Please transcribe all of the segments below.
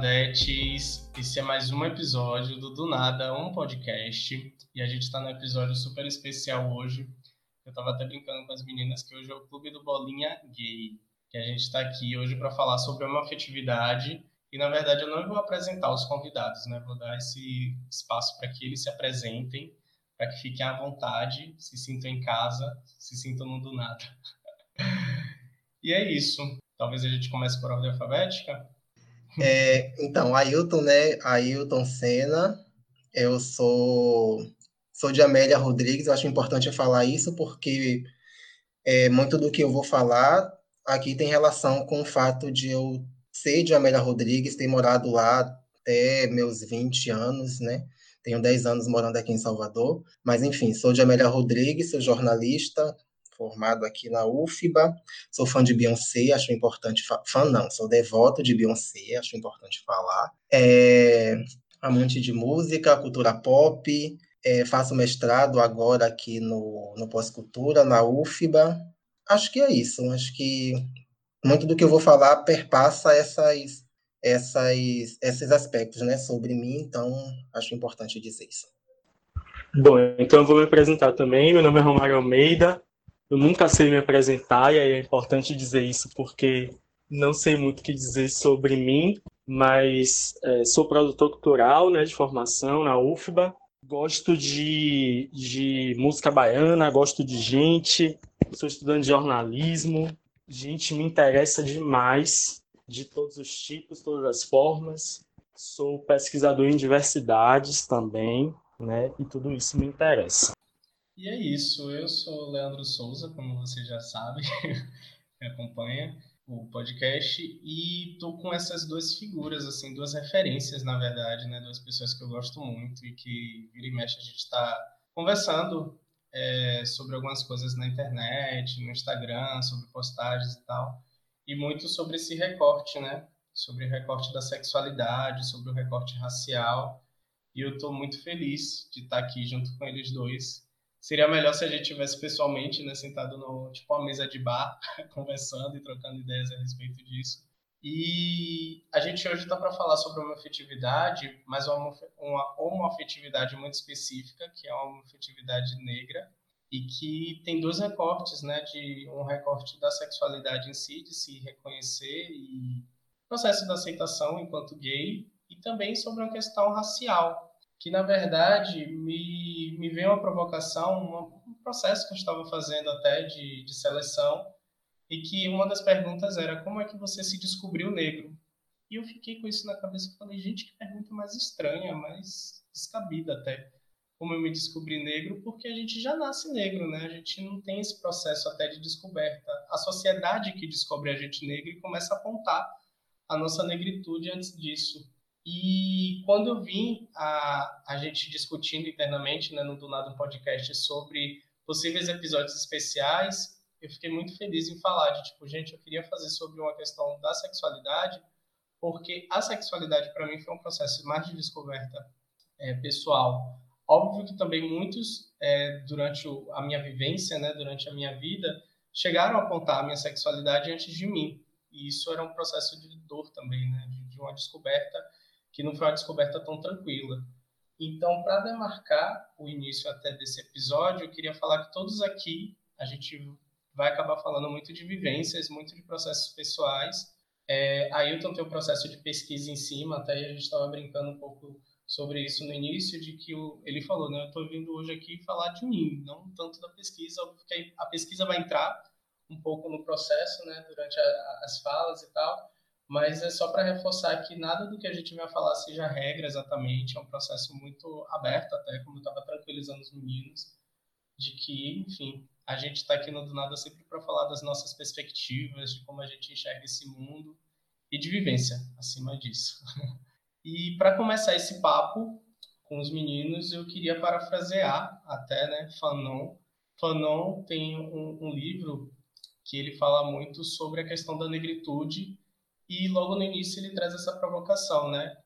Nadetes. Esse é mais um episódio do Do Nada, um podcast. E a gente está num episódio super especial hoje. Eu estava até brincando com as meninas que hoje é o Clube do Bolinha Gay. Que a gente está aqui hoje para falar sobre uma afetividade. E na verdade eu não vou apresentar os convidados, né? Vou dar esse espaço para que eles se apresentem, para que fiquem à vontade, se sintam em casa, se sintam no do nada. e é isso. Talvez a gente comece por ordem alfabética. É, então, Ailton, né? Ailton Senna. Eu sou, sou de Amélia Rodrigues. Eu acho importante falar isso porque é, muito do que eu vou falar aqui tem relação com o fato de eu ser de Amélia Rodrigues, ter morado lá até meus 20 anos, né? Tenho 10 anos morando aqui em Salvador. Mas, enfim, sou de Amélia Rodrigues, sou jornalista, formado aqui na UFBA, sou fã de Beyoncé, acho importante, fã não, sou devoto de Beyoncé, acho importante falar, é, amante de música, cultura pop, é, faço mestrado agora aqui no, no Pós-Cultura, na UFBA, acho que é isso, acho que muito do que eu vou falar perpassa essas, essas, esses aspectos né, sobre mim, então acho importante dizer isso. Bom, então eu vou me apresentar também. Meu nome é Romário Almeida, eu nunca sei me apresentar, e aí é importante dizer isso porque não sei muito o que dizer sobre mim, mas é, sou produtor cultural né, de formação na UFBA. Gosto de, de música baiana, gosto de gente, sou estudante de jornalismo. Gente, me interessa demais, de todos os tipos, todas as formas. Sou pesquisador em diversidades também, né? E tudo isso me interessa. E é isso. Eu sou o Leandro Souza, como você já sabe, me acompanha o podcast e tô com essas duas figuras, assim, duas referências, na verdade, né, duas pessoas que eu gosto muito e que vira e mexe a gente está conversando é, sobre algumas coisas na internet, no Instagram, sobre postagens e tal, e muito sobre esse recorte, né, sobre o recorte da sexualidade, sobre o recorte racial, e eu estou muito feliz de estar aqui junto com eles dois Seria melhor se a gente tivesse pessoalmente, né, sentado no tipo uma mesa de bar, conversando e trocando ideias a respeito disso. E a gente hoje está para falar sobre uma afetividade, mas uma, uma homoafetividade muito específica, que é uma afetividade negra, e que tem dois recortes, né, de um recorte da sexualidade em si, de se reconhecer e processo da aceitação enquanto gay, e também sobre uma questão racial, que na verdade me, me veio uma provocação, um processo que eu estava fazendo até de, de seleção, e que uma das perguntas era como é que você se descobriu negro? E eu fiquei com isso na cabeça e falei, gente, que pergunta mais estranha, mais descabida até. Como eu me descobri negro, porque a gente já nasce negro, né? A gente não tem esse processo até de descoberta. A sociedade que descobre a gente negro e começa a apontar a nossa negritude antes disso. E quando eu vim a, a gente discutindo internamente né, no Do Nada um podcast sobre possíveis episódios especiais, eu fiquei muito feliz em falar de tipo, gente, eu queria fazer sobre uma questão da sexualidade, porque a sexualidade para mim foi um processo mais de descoberta é, pessoal. Óbvio que também muitos, é, durante o, a minha vivência, né, durante a minha vida, chegaram a apontar a minha sexualidade antes de mim. E isso era um processo de dor também, né, de, de uma descoberta que não foi uma descoberta tão tranquila. Então, para demarcar o início até desse episódio, eu queria falar que todos aqui a gente vai acabar falando muito de vivências, muito de processos pessoais. É, Ailton tem um processo de pesquisa em cima, até a gente estava brincando um pouco sobre isso no início, de que o, ele falou, né, eu estou vindo hoje aqui falar de mim, não tanto da pesquisa, porque a pesquisa vai entrar um pouco no processo, né, durante a, as falas e tal, mas é só para reforçar que nada do que a gente vai falar seja regra exatamente, é um processo muito aberto até, como eu estava tranquilizando os meninos, de que, enfim, a gente está aqui no Do Nada sempre para falar das nossas perspectivas, de como a gente enxerga esse mundo e de vivência, acima disso. e para começar esse papo com os meninos, eu queria parafrasear até, né, Fanon. Fanon tem um, um livro que ele fala muito sobre a questão da negritude e logo no início ele traz essa provocação, né?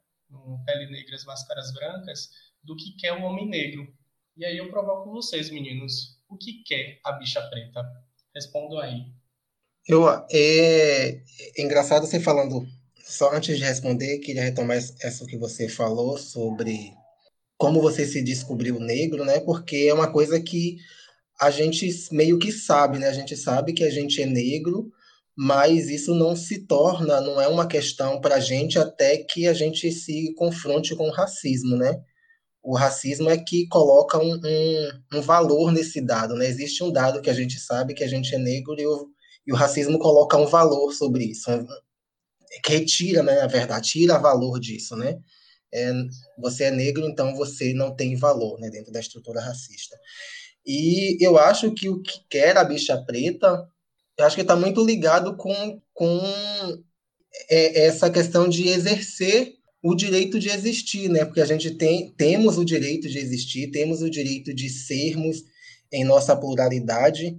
Pele Negras, Máscaras Brancas, do que quer o homem negro. E aí eu provoco vocês, meninos. O que quer a bicha preta? Respondam aí. Eu, é, é engraçado você falando só antes de responder, queria retomar essa que você falou sobre como você se descobriu negro, né? Porque é uma coisa que a gente meio que sabe, né? A gente sabe que a gente é negro, mas isso não se torna, não é uma questão para a gente até que a gente se confronte com o racismo, né? O racismo é que coloca um, um, um, valor nesse dado, né? Existe um dado que a gente sabe que a gente é negro e o, e o racismo coloca um valor sobre isso, que retira, né? Na verdade, tira valor disso, né? É, você é negro, então você não tem valor, né? Dentro da estrutura racista. E eu acho que o que quer a bicha preta eu acho que está muito ligado com, com é, essa questão de exercer o direito de existir, né? Porque a gente tem, temos o direito de existir, temos o direito de sermos em nossa pluralidade,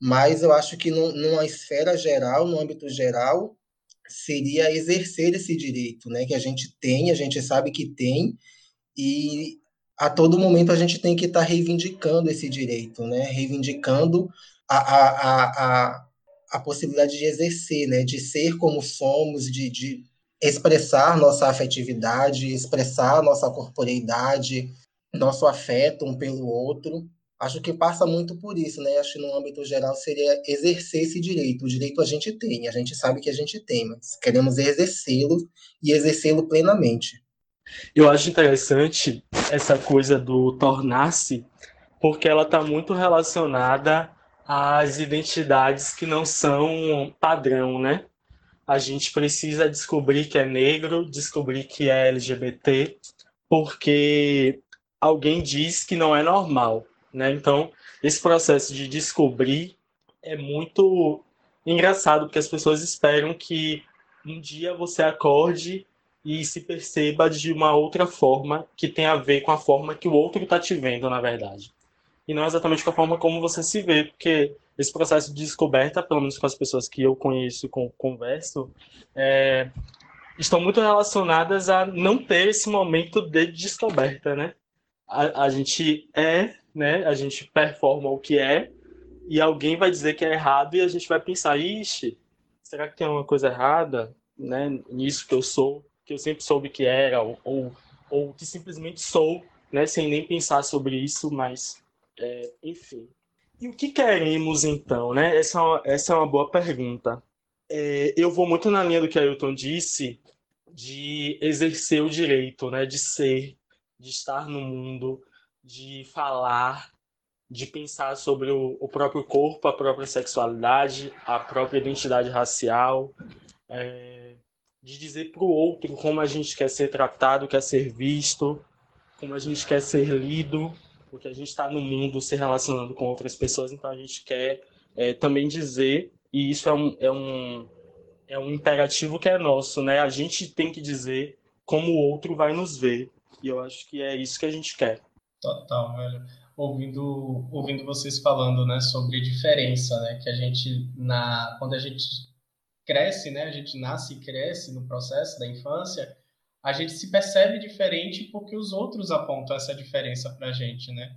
mas eu acho que no, numa esfera geral, no âmbito geral, seria exercer esse direito, né? Que a gente tem, a gente sabe que tem, e a todo momento a gente tem que estar tá reivindicando esse direito, né? Reivindicando a, a, a, a possibilidade de exercer, né, de ser como somos, de, de expressar nossa afetividade, expressar nossa corporeidade, nosso afeto um pelo outro. Acho que passa muito por isso, né? Acho que no âmbito geral seria exercer esse direito. O direito a gente tem, a gente sabe que a gente tem, mas queremos exercê-lo e exercê-lo plenamente. Eu acho interessante essa coisa do tornar-se, porque ela está muito relacionada as identidades que não são padrão, né? A gente precisa descobrir que é negro, descobrir que é LGBT, porque alguém diz que não é normal, né? Então, esse processo de descobrir é muito engraçado, porque as pessoas esperam que um dia você acorde e se perceba de uma outra forma que tem a ver com a forma que o outro está te vendo, na verdade e não exatamente com a forma como você se vê, porque esse processo de descoberta, pelo menos com as pessoas que eu conheço e converso, é, estão muito relacionadas a não ter esse momento de descoberta, né? A, a gente é, né? A gente performa o que é e alguém vai dizer que é errado e a gente vai pensar, ixi, será que tem uma coisa errada, né? Nisso que eu sou, que eu sempre soube que era ou, ou, ou que simplesmente sou, né? Sem nem pensar sobre isso, mas é, enfim. E o que queremos então, né? Essa é essa é uma boa pergunta. É, eu vou muito na linha do que Ailton disse, de exercer o direito, né? De ser, de estar no mundo, de falar, de pensar sobre o, o próprio corpo, a própria sexualidade, a própria identidade racial, é, de dizer para o outro como a gente quer ser tratado, quer ser visto, como a gente quer ser lido, porque a gente está no mundo se relacionando com outras pessoas, então a gente quer é, também dizer, e isso é um, é, um, é um imperativo que é nosso, né? A gente tem que dizer como o outro vai nos ver, e eu acho que é isso que a gente quer. Total, velho. Ouvindo, ouvindo vocês falando, né, sobre diferença, né, que a gente, na, quando a gente cresce, né, a gente nasce e cresce no processo da infância, a gente se percebe diferente porque os outros apontam essa diferença para a gente, né?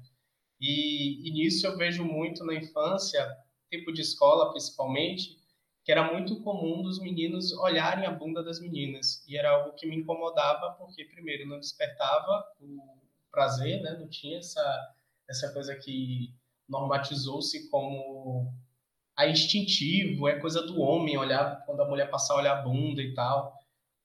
E, e nisso eu vejo muito na infância, tipo de escola principalmente, que era muito comum dos meninos olharem a bunda das meninas. E era algo que me incomodava, porque, primeiro, não despertava o prazer, né? Não tinha essa, essa coisa que normatizou-se como a instintivo, é coisa do homem olhar, quando a mulher passar a olhar a bunda e tal.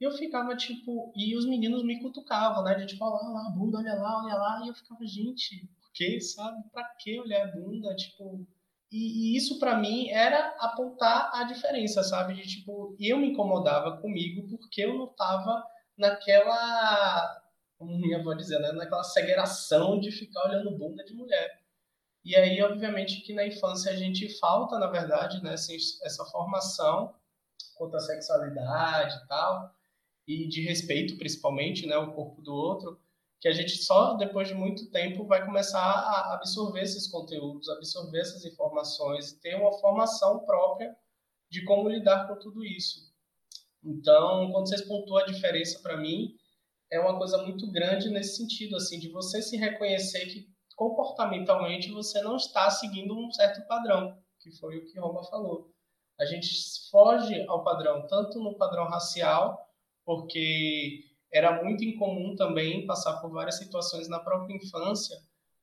E eu ficava, tipo, e os meninos me cutucavam, né? De tipo, olha lá, bunda, olha lá, olha lá. E eu ficava, gente, por que, sabe? Pra que olhar a bunda? Tipo. E, e isso para mim era apontar a diferença, sabe? De tipo, eu me incomodava comigo porque eu não tava naquela. Como minha avó dizia, né? Naquela segregação de ficar olhando bunda de mulher. E aí, obviamente, que na infância a gente falta, na verdade, né, essa formação quanto à sexualidade e tal e de respeito, principalmente, né, o corpo do outro, que a gente só depois de muito tempo vai começar a absorver esses conteúdos, absorver essas informações e ter uma formação própria de como lidar com tudo isso. Então, quando vocês pontuam a diferença para mim, é uma coisa muito grande nesse sentido, assim, de você se reconhecer que comportamentalmente você não está seguindo um certo padrão, que foi o que Roma falou. A gente foge ao padrão, tanto no padrão racial, porque era muito incomum também passar por várias situações na própria infância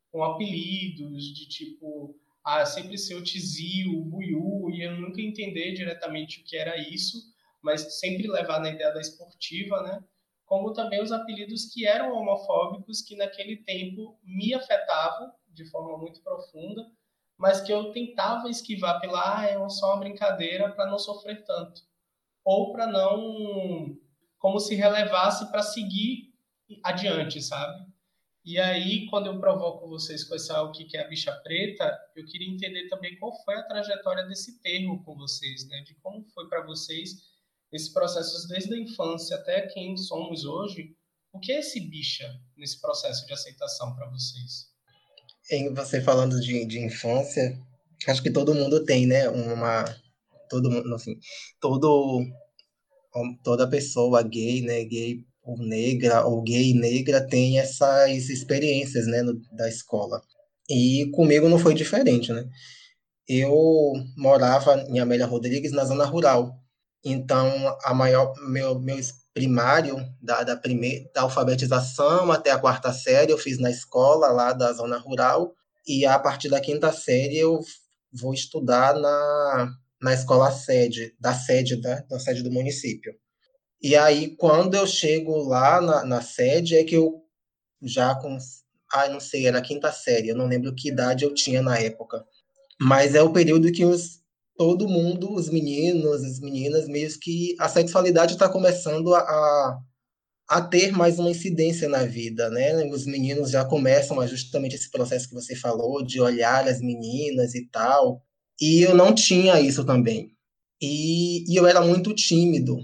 com apelidos de tipo ah, sempre ser o tizio, o buiú, e eu nunca entender diretamente o que era isso, mas sempre levar na ideia da esportiva, né? Como também os apelidos que eram homofóbicos, que naquele tempo me afetavam de forma muito profunda, mas que eu tentava esquivar pela, ah, é só uma brincadeira para não sofrer tanto. Ou para não, como se relevasse para seguir adiante, sabe? E aí, quando eu provoco vocês com essa o que é a bicha preta, eu queria entender também qual foi a trajetória desse termo com vocês, né? De como foi para vocês esse processo desde a infância até quem somos hoje. O que é esse bicha nesse processo de aceitação para vocês? Em você falando de, de infância, acho que todo mundo tem, né? Uma todo mundo, assim, todo toda pessoa gay, né? Gay ou negra, ou gay e negra, tem essas experiências, né, no, da escola. E comigo não foi diferente, né? Eu morava em Amélia Rodrigues, na zona rural. Então, a maior, meu, meu primário, da, da, primeira, da alfabetização até a quarta série, eu fiz na escola lá da zona rural. E a partir da quinta série, eu vou estudar na, na escola sede, da sede, da, da sede do município. E aí, quando eu chego lá na, na sede, é que eu já com. Ah, não sei, era a quinta série, eu não lembro que idade eu tinha na época. Mas é o período que os, todo mundo, os meninos, as meninas, meio que a sexualidade está começando a, a ter mais uma incidência na vida, né? Os meninos já começam a justamente esse processo que você falou, de olhar as meninas e tal. E eu não tinha isso também. E, e eu era muito tímido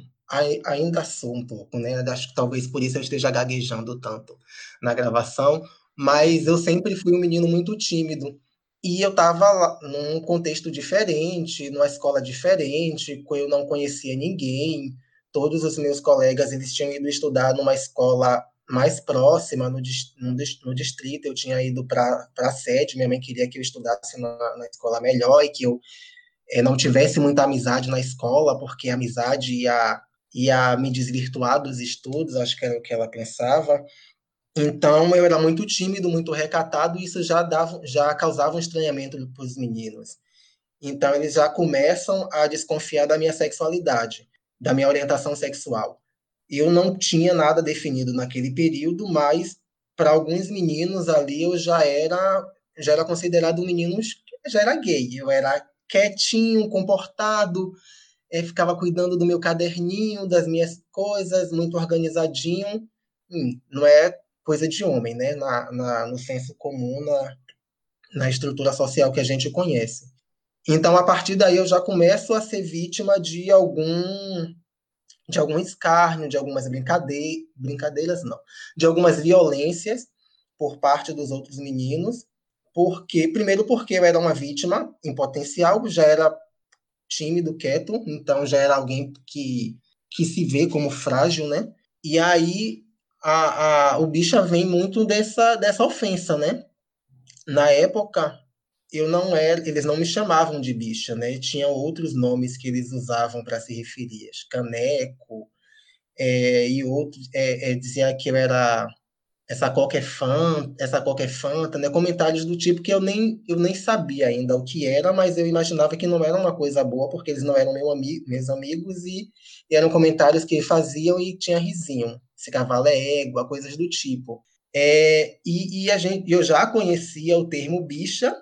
ainda sou um pouco, né? Acho que talvez por isso eu esteja gaguejando tanto na gravação, mas eu sempre fui um menino muito tímido. E eu estava num contexto diferente, numa escola diferente, eu não conhecia ninguém. Todos os meus colegas eles tinham ido estudar numa escola mais próxima, no, no, distrito. Eu tinha ido para a sede, minha mãe queria que eu estudasse na, na escola melhor e que eu é, não tivesse muita amizade na escola, porque a amizade ia ia me desvirtuar dos estudos, acho que era o que ela pensava. Então eu era muito tímido, muito recatado, e isso já dava, já causava um estranhamento para os meninos. Então eles já começam a desconfiar da minha sexualidade, da minha orientação sexual. Eu não tinha nada definido naquele período, mas para alguns meninos ali eu já era já era considerado um menino já era gay. Eu era quietinho, comportado, é, ficava cuidando do meu caderninho, das minhas coisas, muito organizadinho. Hum, não é coisa de homem, né? Na, na, no senso comum, na, na estrutura social que a gente conhece. Então, a partir daí, eu já começo a ser vítima de algum de algum escárnio, de algumas brincadeiras, brincadeiras não, de algumas violências por parte dos outros meninos, porque primeiro porque eu era uma vítima em potencial, já era tímido, quieto, então já era alguém que, que se vê como frágil, né? E aí a, a, o bicha vem muito dessa, dessa ofensa, né? Na época, eu não era, eles não me chamavam de bicha, né? Tinha outros nomes que eles usavam para se referir, caneco, é, e outros é, é, dizia que eu era essa qualquer fã, essa qualquer fanta, né? Comentários do tipo que eu nem, eu nem sabia ainda o que era, mas eu imaginava que não era uma coisa boa, porque eles não eram meu ami meus amigos e, e, eram comentários que faziam e tinha risinho. Esse cavalo é égua, coisas do tipo. É, e, e, a gente, eu já conhecia o termo bicha,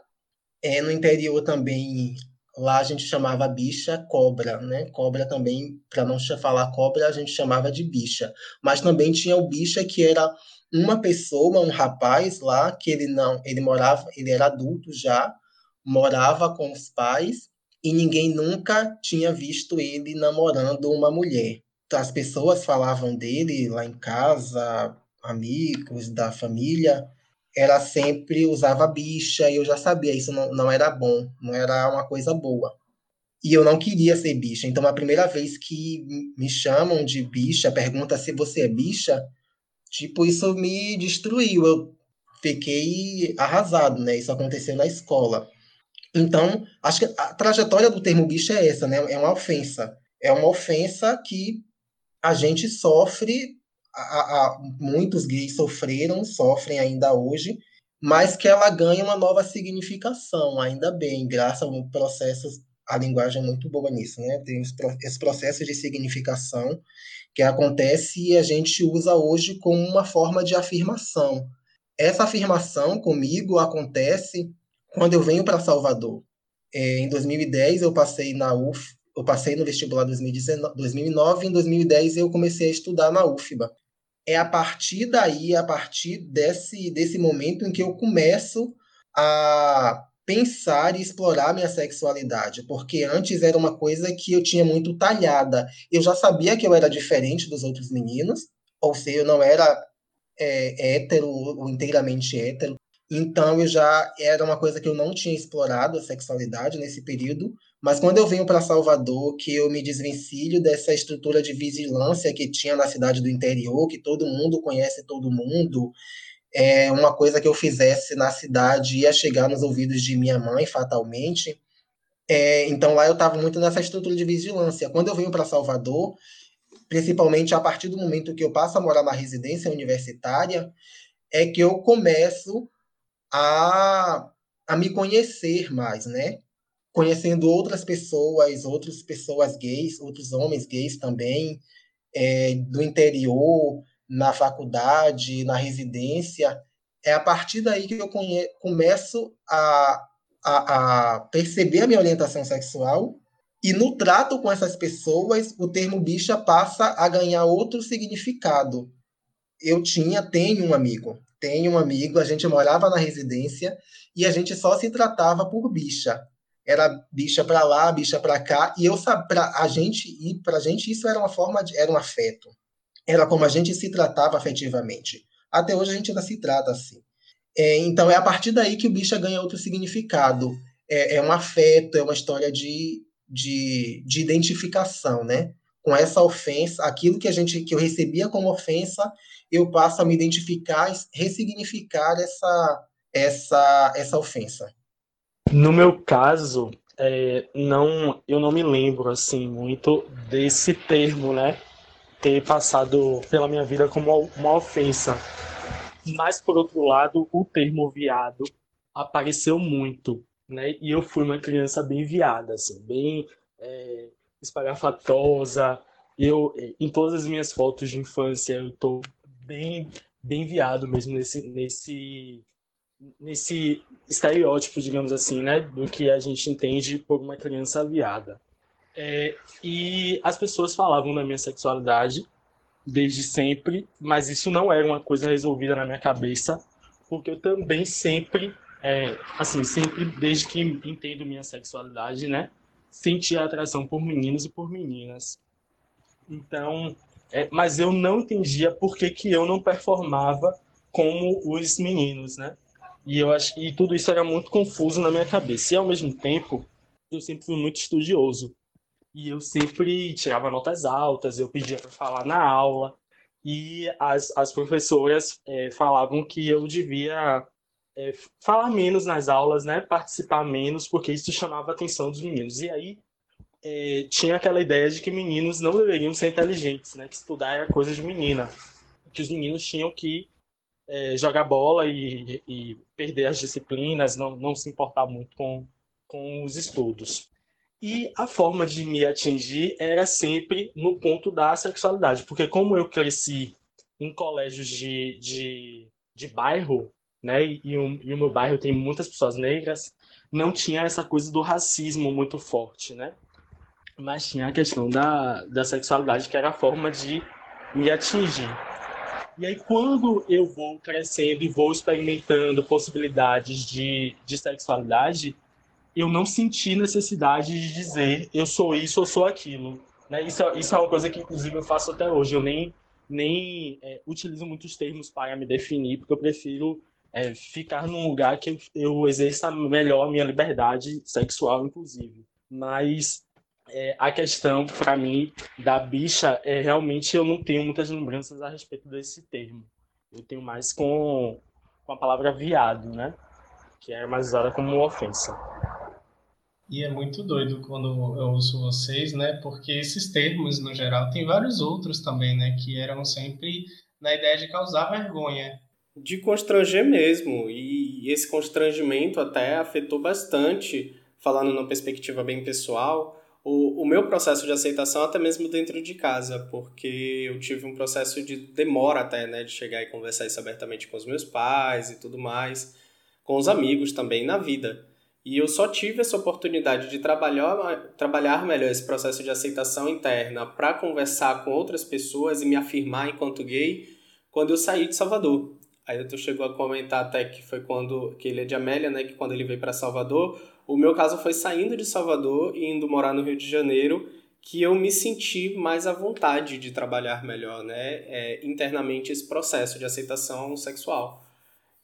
é, no interior também, lá a gente chamava bicha cobra, né? Cobra também, para não falar cobra, a gente chamava de bicha. Mas também tinha o bicha que era uma pessoa, um rapaz lá, que ele não, ele morava, ele era adulto já, morava com os pais e ninguém nunca tinha visto ele namorando uma mulher. Então, as pessoas falavam dele lá em casa, amigos da família, ela sempre usava bicha e eu já sabia, isso não, não era bom, não era uma coisa boa. E eu não queria ser bicha. Então, a primeira vez que me chamam de bicha, pergunta se você é bicha, tipo, isso me destruiu. Eu fiquei arrasado, né? Isso aconteceu na escola. Então, acho que a trajetória do termo bicho é essa, né? É uma ofensa. É uma ofensa que a gente sofre, a, a, muitos gays sofreram, sofrem ainda hoje, mas que ela ganha uma nova significação, ainda bem, graças ao processo, a linguagem é muito boa nisso, né? Tem esse processo de significação que acontece e a gente usa hoje como uma forma de afirmação. Essa afirmação comigo acontece quando eu venho para Salvador. É, em 2010 eu passei na UF, eu passei no vestibular 2019, 2009 e em 2010 eu comecei a estudar na UFBA é a partir daí, a partir desse, desse momento em que eu começo a pensar e explorar minha sexualidade, porque antes era uma coisa que eu tinha muito talhada. Eu já sabia que eu era diferente dos outros meninos, ou seja, eu não era é, hétero ou inteiramente hétero, então eu já era uma coisa que eu não tinha explorado a sexualidade nesse período, mas quando eu venho para Salvador, que eu me desvencilho dessa estrutura de vigilância que tinha na cidade do interior, que todo mundo conhece todo mundo, é uma coisa que eu fizesse na cidade ia chegar nos ouvidos de minha mãe fatalmente. É, então lá eu estava muito nessa estrutura de vigilância. Quando eu venho para Salvador, principalmente a partir do momento que eu passo a morar na residência universitária, é que eu começo a, a me conhecer mais, né? Conhecendo outras pessoas, outras pessoas gays, outros homens gays também, é, do interior, na faculdade, na residência. É a partir daí que eu começo a, a, a perceber a minha orientação sexual e no trato com essas pessoas, o termo bicha passa a ganhar outro significado. Eu tinha, tenho um amigo, tenho um amigo, a gente morava na residência e a gente só se tratava por bicha era bicha para lá, bicha para cá, e eu para a gente e para a gente isso era uma forma de era um afeto, era como a gente se tratava afetivamente. Até hoje a gente ainda se trata assim. É, então é a partir daí que o bicha ganha outro significado. É, é um afeto, é uma história de, de, de identificação, né? Com essa ofensa, aquilo que a gente que eu recebia como ofensa, eu passo a me identificar, ressignificar essa essa essa ofensa. No meu caso, é, não, eu não me lembro assim muito desse termo, né? Ter passado pela minha vida como uma ofensa. Mas por outro lado, o termo viado apareceu muito, né? E eu fui uma criança bem viada, assim, bem é, espalhafatosa. Eu, em todas as minhas fotos de infância, eu tô bem, bem viado mesmo nesse, nesse nesse estereótipo, digamos assim, né, do que a gente entende por uma criança viada. É, e as pessoas falavam da minha sexualidade desde sempre, mas isso não era uma coisa resolvida na minha cabeça, porque eu também sempre, é, assim, sempre desde que entendo minha sexualidade, né, senti atração por meninos e por meninas. Então, é, mas eu não entendia por que, que eu não performava como os meninos, né? E eu acho e tudo isso era muito confuso na minha cabeça. E ao mesmo tempo, eu sempre fui muito estudioso. E eu sempre tirava notas altas, eu pedia para falar na aula. E as, as professoras é, falavam que eu devia é, falar menos nas aulas, né? Participar menos, porque isso chamava a atenção dos meninos. E aí é, tinha aquela ideia de que meninos não deveriam ser inteligentes, né? Que estudar era coisa de menina. Que os meninos tinham que é, jogar bola e, e, perder as disciplinas, não, não se importar muito com, com os estudos. E a forma de me atingir era sempre no ponto da sexualidade, porque como eu cresci em colégios de, de, de bairro, né, e, o, e o meu bairro tem muitas pessoas negras, não tinha essa coisa do racismo muito forte, né? Mas tinha a questão da, da sexualidade, que era a forma de me atingir. E aí, quando eu vou crescendo e vou experimentando possibilidades de, de sexualidade, eu não senti necessidade de dizer eu sou isso ou sou aquilo. Né? Isso, é, isso é uma coisa que, inclusive, eu faço até hoje. Eu nem, nem é, utilizo muitos termos para me definir, porque eu prefiro é, ficar num lugar que eu, eu exerça melhor a minha liberdade sexual, inclusive. Mas é, a questão, para mim, da bicha é realmente eu não tenho muitas lembranças a respeito desse termo. Eu tenho mais com, com a palavra viado, né? Que é mais usada como ofensa. E é muito doido quando eu ouço vocês, né? Porque esses termos, no geral, tem vários outros também, né? Que eram sempre na ideia de causar vergonha. De constranger mesmo. E esse constrangimento até afetou bastante, falando numa perspectiva bem pessoal, o, o meu processo de aceitação até mesmo dentro de casa, porque eu tive um processo de demora até, né? De chegar e conversar isso abertamente com os meus pais e tudo mais, com os amigos também na vida. E eu só tive essa oportunidade de trabalhar, trabalhar melhor esse processo de aceitação interna para conversar com outras pessoas e me afirmar enquanto gay quando eu saí de Salvador. Aí tu chegou a comentar até que foi quando que ele é de Amélia, né, que quando ele veio para Salvador, o meu caso foi saindo de Salvador e indo morar no Rio de Janeiro, que eu me senti mais à vontade de trabalhar melhor, né, é, internamente esse processo de aceitação sexual.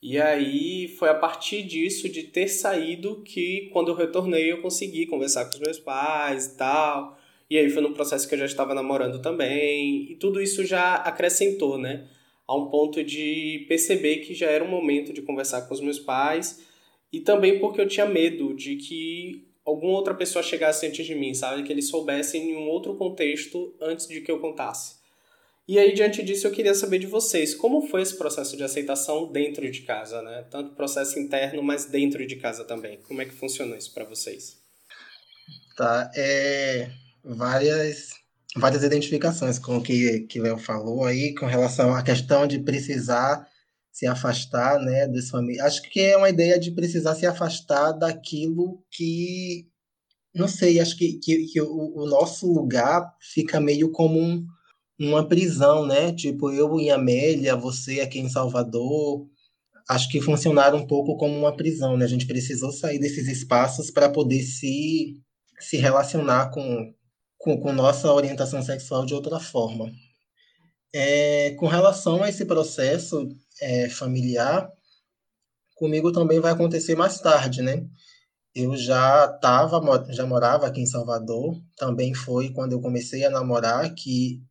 E aí foi a partir disso, de ter saído, que quando eu retornei eu consegui conversar com os meus pais e tal. E aí foi no processo que eu já estava namorando também. E tudo isso já acrescentou, né? A um ponto de perceber que já era um momento de conversar com os meus pais. E também porque eu tinha medo de que alguma outra pessoa chegasse antes de mim, sabe? Que eles soubessem em um outro contexto antes de que eu contasse. E aí, diante disso, eu queria saber de vocês, como foi esse processo de aceitação dentro de casa, né? Tanto processo interno, mas dentro de casa também. Como é que funcionou isso para vocês? Tá, é, várias, várias identificações com o que, que Léo falou aí, com relação à questão de precisar se afastar, né, dos famílias. Acho que é uma ideia de precisar se afastar daquilo que, não sei, acho que, que, que o, o nosso lugar fica meio como um uma prisão, né? Tipo, eu em Amélia, você aqui em Salvador, acho que funcionaram um pouco como uma prisão, né? A gente precisou sair desses espaços para poder se, se relacionar com, com, com, nossa orientação sexual de outra forma. É, com relação a esse processo é, familiar, comigo também vai acontecer mais tarde, né? Eu já tava, já morava aqui em Salvador, também foi quando eu comecei a namorar que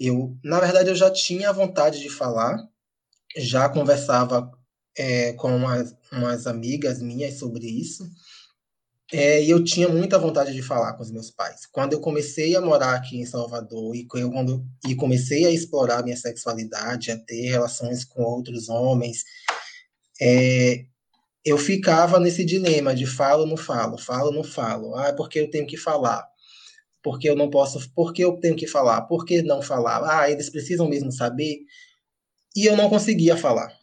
eu, na verdade, eu já tinha vontade de falar, já conversava é, com umas, umas, amigas minhas sobre isso, é, e eu tinha muita vontade de falar com os meus pais. Quando eu comecei a morar aqui em Salvador e, quando, e comecei a explorar minha sexualidade, a ter relações com outros homens, é, eu ficava nesse dilema de falo, não falo, falo, não falo. Ah, porque eu tenho que falar porque eu não posso, porque eu tenho que falar, por que não falar? Ah, eles precisam mesmo saber. E eu não conseguia falar.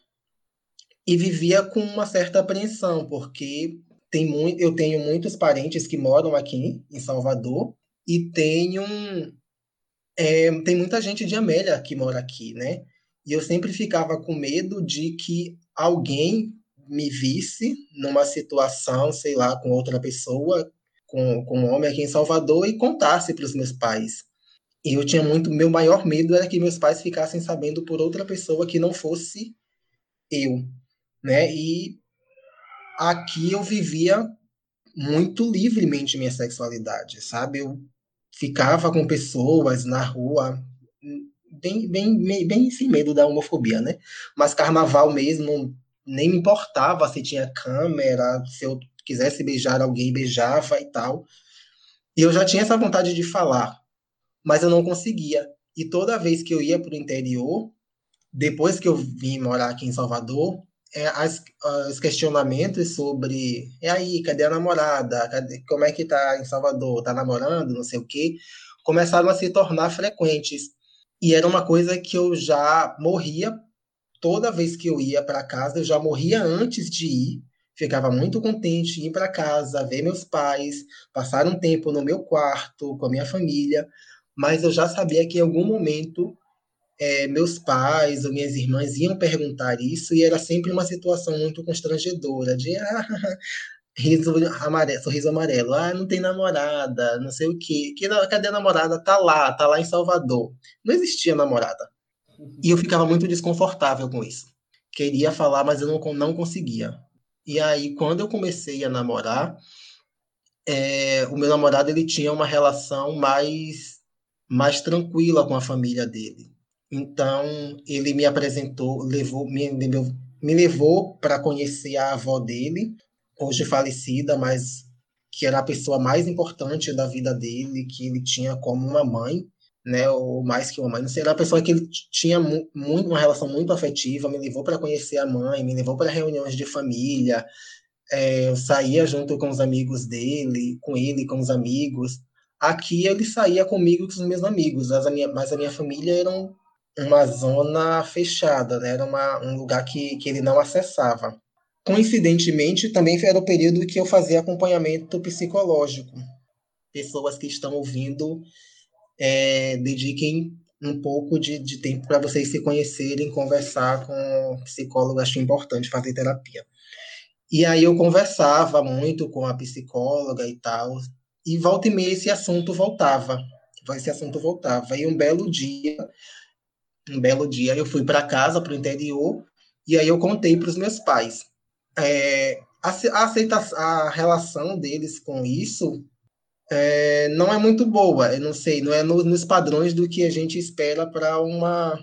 E vivia com uma certa apreensão, porque tem muito, eu tenho muitos parentes que moram aqui em Salvador e tenho é, tem muita gente de Amélia que mora aqui, né? E eu sempre ficava com medo de que alguém me visse numa situação, sei lá, com outra pessoa com, com um homem aqui em Salvador e contasse para os meus pais. E eu tinha muito. Meu maior medo era que meus pais ficassem sabendo por outra pessoa que não fosse eu. Né? E aqui eu vivia muito livremente minha sexualidade, sabe? Eu ficava com pessoas na rua, bem, bem, bem sem medo da homofobia, né? Mas carnaval mesmo, nem me importava se tinha câmera, se eu quisesse beijar alguém, beijava e tal. E eu já tinha essa vontade de falar, mas eu não conseguia. E toda vez que eu ia para o interior, depois que eu vim morar aqui em Salvador, é, as, os questionamentos sobre e aí, cadê a namorada? Cadê, como é que tá em Salvador? Tá namorando? Não sei o quê. Começaram a se tornar frequentes. E era uma coisa que eu já morria toda vez que eu ia para casa, eu já morria antes de ir, ficava muito contente em ir para casa, ver meus pais, passar um tempo no meu quarto com a minha família, mas eu já sabia que em algum momento é, meus pais ou minhas irmãs iam perguntar isso e era sempre uma situação muito constrangedora de ah, riso amarelo, sorriso amarelo, ah, não tem namorada, não sei o quê, que, cadê a namorada? Tá lá, tá lá em Salvador. Não existia namorada. E eu ficava muito desconfortável com isso. Queria falar, mas eu não, não conseguia. E aí, quando eu comecei a namorar, é, o meu namorado ele tinha uma relação mais, mais tranquila com a família dele. Então, ele me apresentou, levou, me, me levou para conhecer a avó dele, hoje falecida, mas que era a pessoa mais importante da vida dele, que ele tinha como uma mãe, né, ou mais que uma mãe, não sei, era uma pessoa que ele tinha muito, uma relação muito afetiva, me levou para conhecer a mãe, me levou para reuniões de família, é, eu saía junto com os amigos dele, com ele, com os amigos. Aqui ele saía comigo com os meus amigos, mas a minha, mas a minha família era um, uma zona fechada, né? era uma, um lugar que, que ele não acessava. Coincidentemente, também era o período que eu fazia acompanhamento psicológico. Pessoas que estão ouvindo, é, dediquem um pouco de, de tempo para vocês se conhecerem, conversar com o psicólogo, acho importante fazer terapia. E aí eu conversava muito com a psicóloga e tal, e volta e meia esse assunto voltava. Esse assunto voltava. E um belo dia, um belo dia, eu fui para casa, para o interior, e aí eu contei para os meus pais. É, a, aceita, a relação deles com isso é, não é muito boa. Eu não sei, não é no, nos padrões do que a gente espera para uma.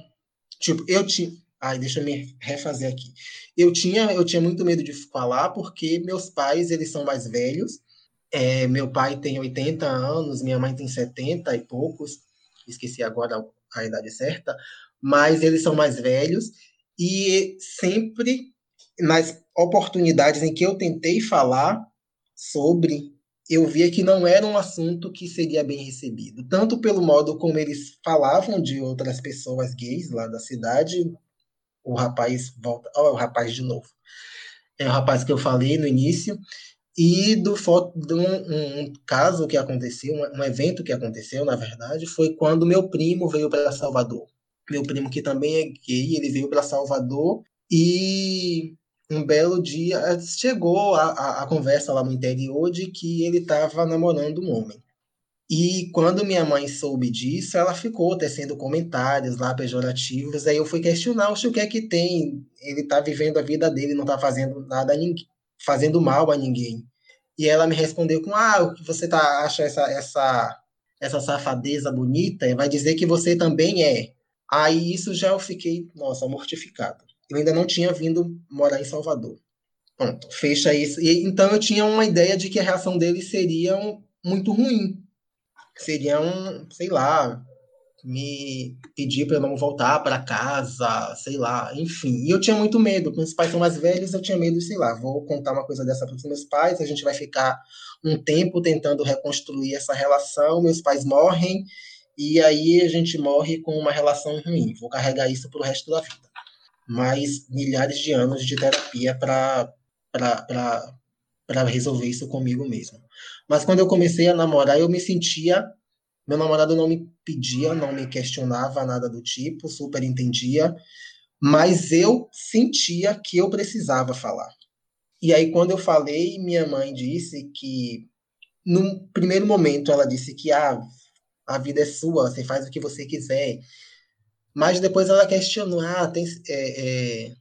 Tipo, eu tinha. Ai, deixa eu me refazer aqui. Eu tinha, eu tinha muito medo de falar porque meus pais, eles são mais velhos. É, meu pai tem 80 anos, minha mãe tem 70 e poucos. Esqueci agora a, a idade certa. Mas eles são mais velhos e sempre nas oportunidades em que eu tentei falar sobre, eu via que não era um assunto que seria bem recebido, tanto pelo modo como eles falavam de outras pessoas gays lá da cidade, o rapaz volta. Olha o rapaz de novo. É o rapaz que eu falei no início. E do, de um, um, caso que aconteceu, um, um evento que aconteceu, na verdade, foi quando meu primo veio para Salvador. Meu primo, que também é gay, ele veio para Salvador e um belo dia chegou a, a, a, conversa lá no interior de que ele estava namorando um homem. E quando minha mãe soube disso, ela ficou tecendo comentários lá pejorativos. Aí eu fui questionar o que é que tem. Ele tá vivendo a vida dele, não tá fazendo nada a ninguém, fazendo mal a ninguém. E ela me respondeu com: "Ah, o que você tá acha essa essa essa safadeza bonita? Vai dizer que você também é". Aí isso já eu fiquei, nossa, mortificado. Eu ainda não tinha vindo morar em Salvador. Pronto, fecha isso. E, então eu tinha uma ideia de que a reação dele seria um, muito ruim seriam, sei lá, me pedir para eu não voltar para casa, sei lá, enfim. E eu tinha muito medo, meus pais são mais velhos, eu tinha medo, sei lá, vou contar uma coisa dessa para os meus pais, a gente vai ficar um tempo tentando reconstruir essa relação, meus pais morrem, e aí a gente morre com uma relação ruim. Vou carregar isso para o resto da vida. Mais milhares de anos de terapia para resolver isso comigo mesmo. Mas quando eu comecei a namorar, eu me sentia. Meu namorado não me pedia, não me questionava nada do tipo, super entendia, mas eu sentia que eu precisava falar. E aí, quando eu falei, minha mãe disse que, no primeiro momento, ela disse que ah, a vida é sua, você faz o que você quiser. Mas depois ela questionou, ah, tem, é, é,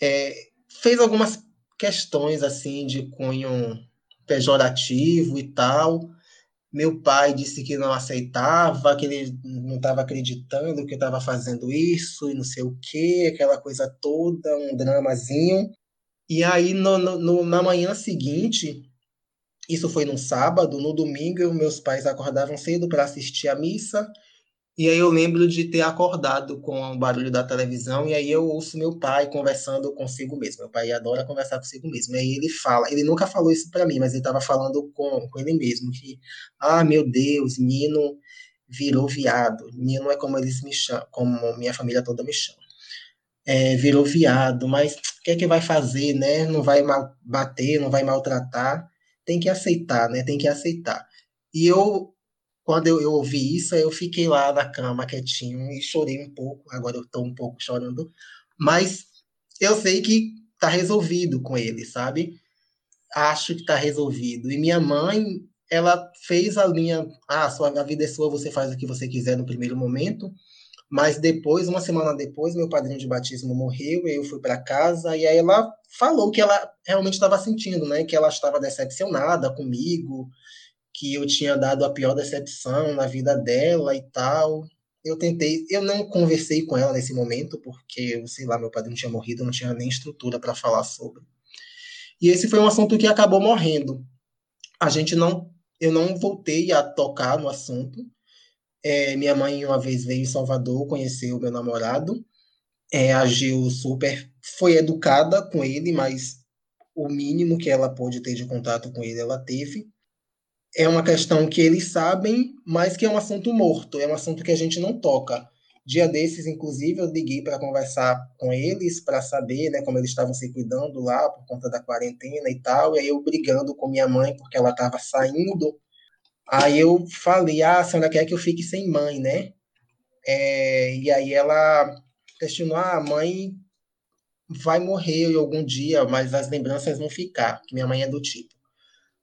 é, fez algumas questões assim de cunho pejorativo e tal. Meu pai disse que não aceitava, que ele não estava acreditando que eu estava fazendo isso e não sei o que, aquela coisa toda, um dramazinho. E aí, no, no, na manhã seguinte, isso foi no sábado, no domingo, meus pais acordavam cedo para assistir a missa e aí eu lembro de ter acordado com o barulho da televisão e aí eu ouço meu pai conversando consigo mesmo. Meu pai adora conversar consigo mesmo. E aí ele fala, ele nunca falou isso para mim, mas ele estava falando com, com ele mesmo que, ah, meu Deus, Nino virou viado. Nino é como eles me chamam, como minha família toda me chama. É, virou viado, mas o que é que vai fazer, né? Não vai bater, não vai maltratar. Tem que aceitar, né? Tem que aceitar. E eu quando eu, eu ouvi isso, eu fiquei lá na cama quietinho e chorei um pouco. Agora eu estou um pouco chorando, mas eu sei que está resolvido com ele, sabe? Acho que está resolvido. E minha mãe, ela fez a linha, ah, sua a vida é sua, você faz o que você quiser no primeiro momento. Mas depois, uma semana depois, meu padrinho de batismo morreu, eu fui para casa e aí ela falou que ela realmente estava sentindo, né? Que ela estava decepcionada comigo, que eu tinha dado a pior decepção na vida dela e tal. Eu tentei, eu não conversei com ela nesse momento, porque, sei lá, meu padrinho tinha morrido, não tinha nem estrutura para falar sobre. E esse foi um assunto que acabou morrendo. a gente não, eu não voltei a tocar no assunto. É, minha mãe uma vez veio em Salvador, conheceu meu namorado, é, agiu super, foi educada com ele, mas o mínimo que ela pôde ter de contato com ele, ela teve. É uma questão que eles sabem, mas que é um assunto morto, é um assunto que a gente não toca. Dia desses, inclusive, eu liguei para conversar com eles, para saber né, como eles estavam se cuidando lá por conta da quarentena e tal. E aí eu brigando com minha mãe, porque ela estava saindo. Aí eu falei, ah, a senhora quer que eu fique sem mãe, né? É, e aí ela questionou, ah, a mãe vai morrer algum dia, mas as lembranças vão ficar, que minha mãe é do tipo.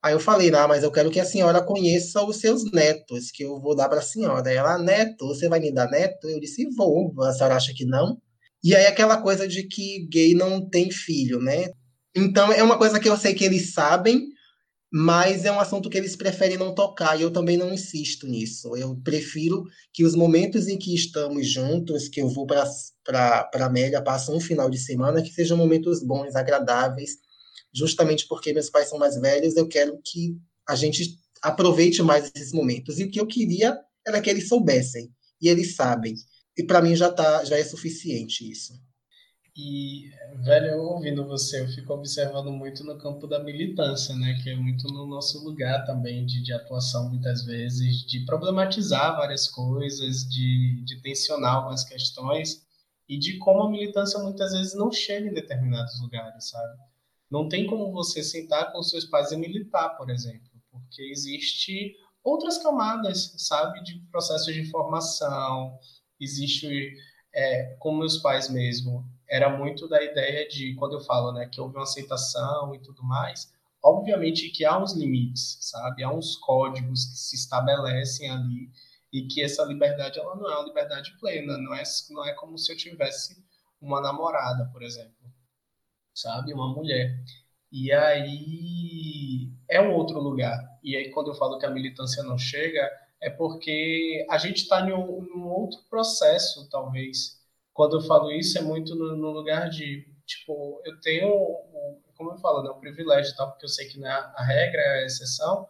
Aí eu falei, não, mas eu quero que a senhora conheça os seus netos, que eu vou dar para a senhora. Ela, neto, você vai me dar neto? Eu disse, vou. A senhora acha que não? E aí aquela coisa de que gay não tem filho, né? Então é uma coisa que eu sei que eles sabem, mas é um assunto que eles preferem não tocar, e eu também não insisto nisso. Eu prefiro que os momentos em que estamos juntos, que eu vou para a Amélia, passo um final de semana, que sejam momentos bons, agradáveis, justamente porque meus pais são mais velhos, eu quero que a gente aproveite mais esses momentos. E o que eu queria era que eles soubessem, e eles sabem. E para mim já tá, já é suficiente isso. E, velho, eu ouvindo você, eu fico observando muito no campo da militância, né? Que é muito no nosso lugar também de, de atuação, muitas vezes, de problematizar várias coisas, de, de tensionar algumas questões e de como a militância muitas vezes não chega em determinados lugares, sabe? Não tem como você sentar com seus pais e militar, por exemplo, porque existe outras camadas, sabe, de processos de formação, existe, é, com meus pais mesmo, era muito da ideia de, quando eu falo, né, que houve uma aceitação e tudo mais, obviamente que há uns limites, sabe, há uns códigos que se estabelecem ali e que essa liberdade, ela não é uma liberdade plena, não é, não é como se eu tivesse uma namorada, por exemplo sabe? Uma mulher. E aí é um outro lugar. E aí quando eu falo que a militância não chega, é porque a gente está em um, outro processo, talvez. Quando eu falo isso, é muito no, no lugar de, tipo, eu tenho, como eu falo, né, o privilégio, tal, porque eu sei que não é a regra, é a exceção,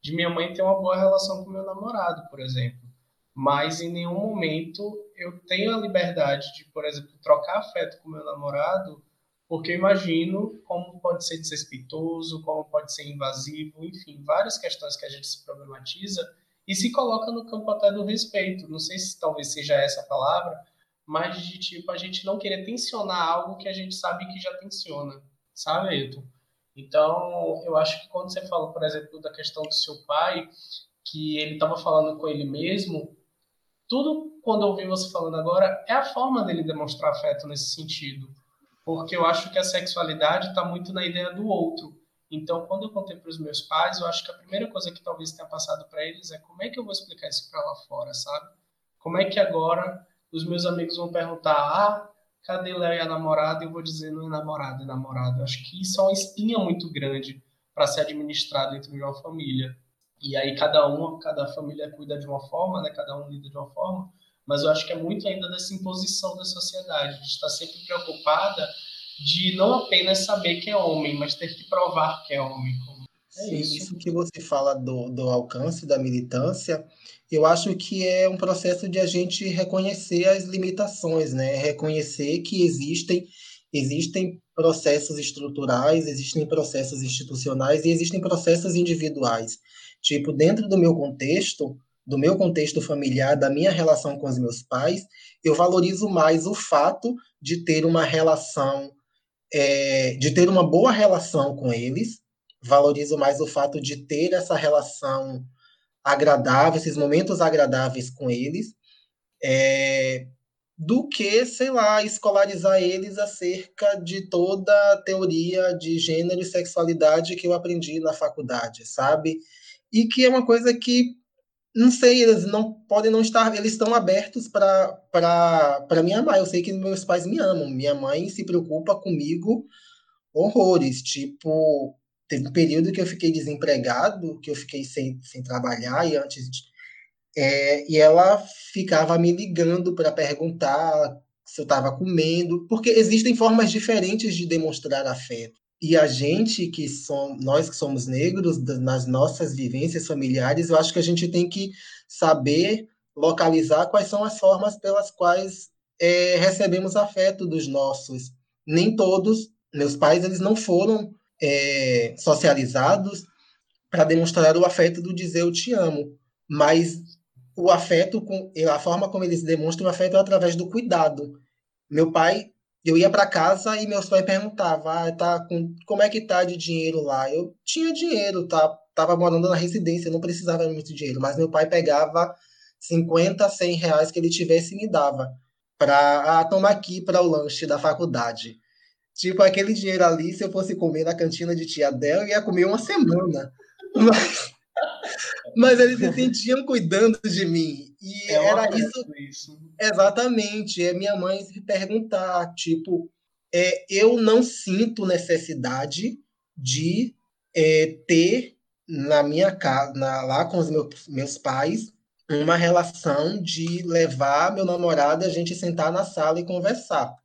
de minha mãe ter uma boa relação com meu namorado, por exemplo. Mas em nenhum momento eu tenho a liberdade de, por exemplo, trocar afeto com meu namorado porque eu imagino como pode ser desrespeitoso, como pode ser invasivo, enfim, várias questões que a gente se problematiza e se coloca no campo até do respeito. Não sei se talvez seja essa a palavra, mas de tipo a gente não querer tensionar algo que a gente sabe que já tensiona, sabe, Ailton? Então, eu acho que quando você fala, por exemplo, da questão do seu pai, que ele estava falando com ele mesmo, tudo quando eu ouvi você falando agora é a forma dele demonstrar afeto nesse sentido porque eu acho que a sexualidade está muito na ideia do outro. Então, quando eu contei para os meus pais, eu acho que a primeira coisa que talvez tenha passado para eles é como é que eu vou explicar isso para lá fora, sabe? Como é que agora os meus amigos vão perguntar, ah, cadê Léo e a namorada? Eu vou dizer, não é namorada, é namorado. Acho que isso é uma espinha muito grande para ser administrado dentro de uma família. E aí cada um, cada família cuida de uma forma, né? Cada um lida de uma forma mas eu acho que é muito ainda dessa imposição da sociedade, de estar sempre preocupada de não apenas saber que é homem, mas ter que provar que é homem. É isso que você fala do, do alcance da militância, eu acho que é um processo de a gente reconhecer as limitações, né? Reconhecer que existem existem processos estruturais, existem processos institucionais e existem processos individuais. Tipo, dentro do meu contexto, do meu contexto familiar, da minha relação com os meus pais, eu valorizo mais o fato de ter uma relação, é, de ter uma boa relação com eles, valorizo mais o fato de ter essa relação agradável, esses momentos agradáveis com eles, é, do que, sei lá, escolarizar eles acerca de toda a teoria de gênero e sexualidade que eu aprendi na faculdade, sabe? E que é uma coisa que não sei, eles não podem não estar, eles estão abertos para me amar. Eu sei que meus pais me amam. Minha mãe se preocupa comigo horrores. Tipo, teve um período que eu fiquei desempregado, que eu fiquei sem, sem trabalhar, e antes de, é, e ela ficava me ligando para perguntar se eu estava comendo, porque existem formas diferentes de demonstrar afeto. E a gente que somos, nós que somos negros, nas nossas vivências familiares, eu acho que a gente tem que saber localizar quais são as formas pelas quais é, recebemos afeto dos nossos. Nem todos, meus pais, eles não foram é, socializados para demonstrar o afeto do dizer eu te amo, mas o afeto, a forma como eles demonstram o afeto é através do cuidado. Meu pai eu ia para casa e meus pais perguntavam, ah, tá com, como é que tá de dinheiro lá? Eu tinha dinheiro, tá, tava morando na residência, não precisava muito dinheiro, mas meu pai pegava 50, 100 reais que ele tivesse e me dava para ah, tomar aqui para o lanche da faculdade. Tipo, aquele dinheiro ali, se eu fosse comer na cantina de tia Del, eu ia comer uma semana. Mas, mas eles se sentiam cuidando de mim. E é era isso, isso. Exatamente. É minha mãe se perguntar, tipo, é, eu não sinto necessidade de é, ter na minha casa, na, lá com os meus, meus pais, uma relação de levar meu namorado a gente sentar na sala e conversar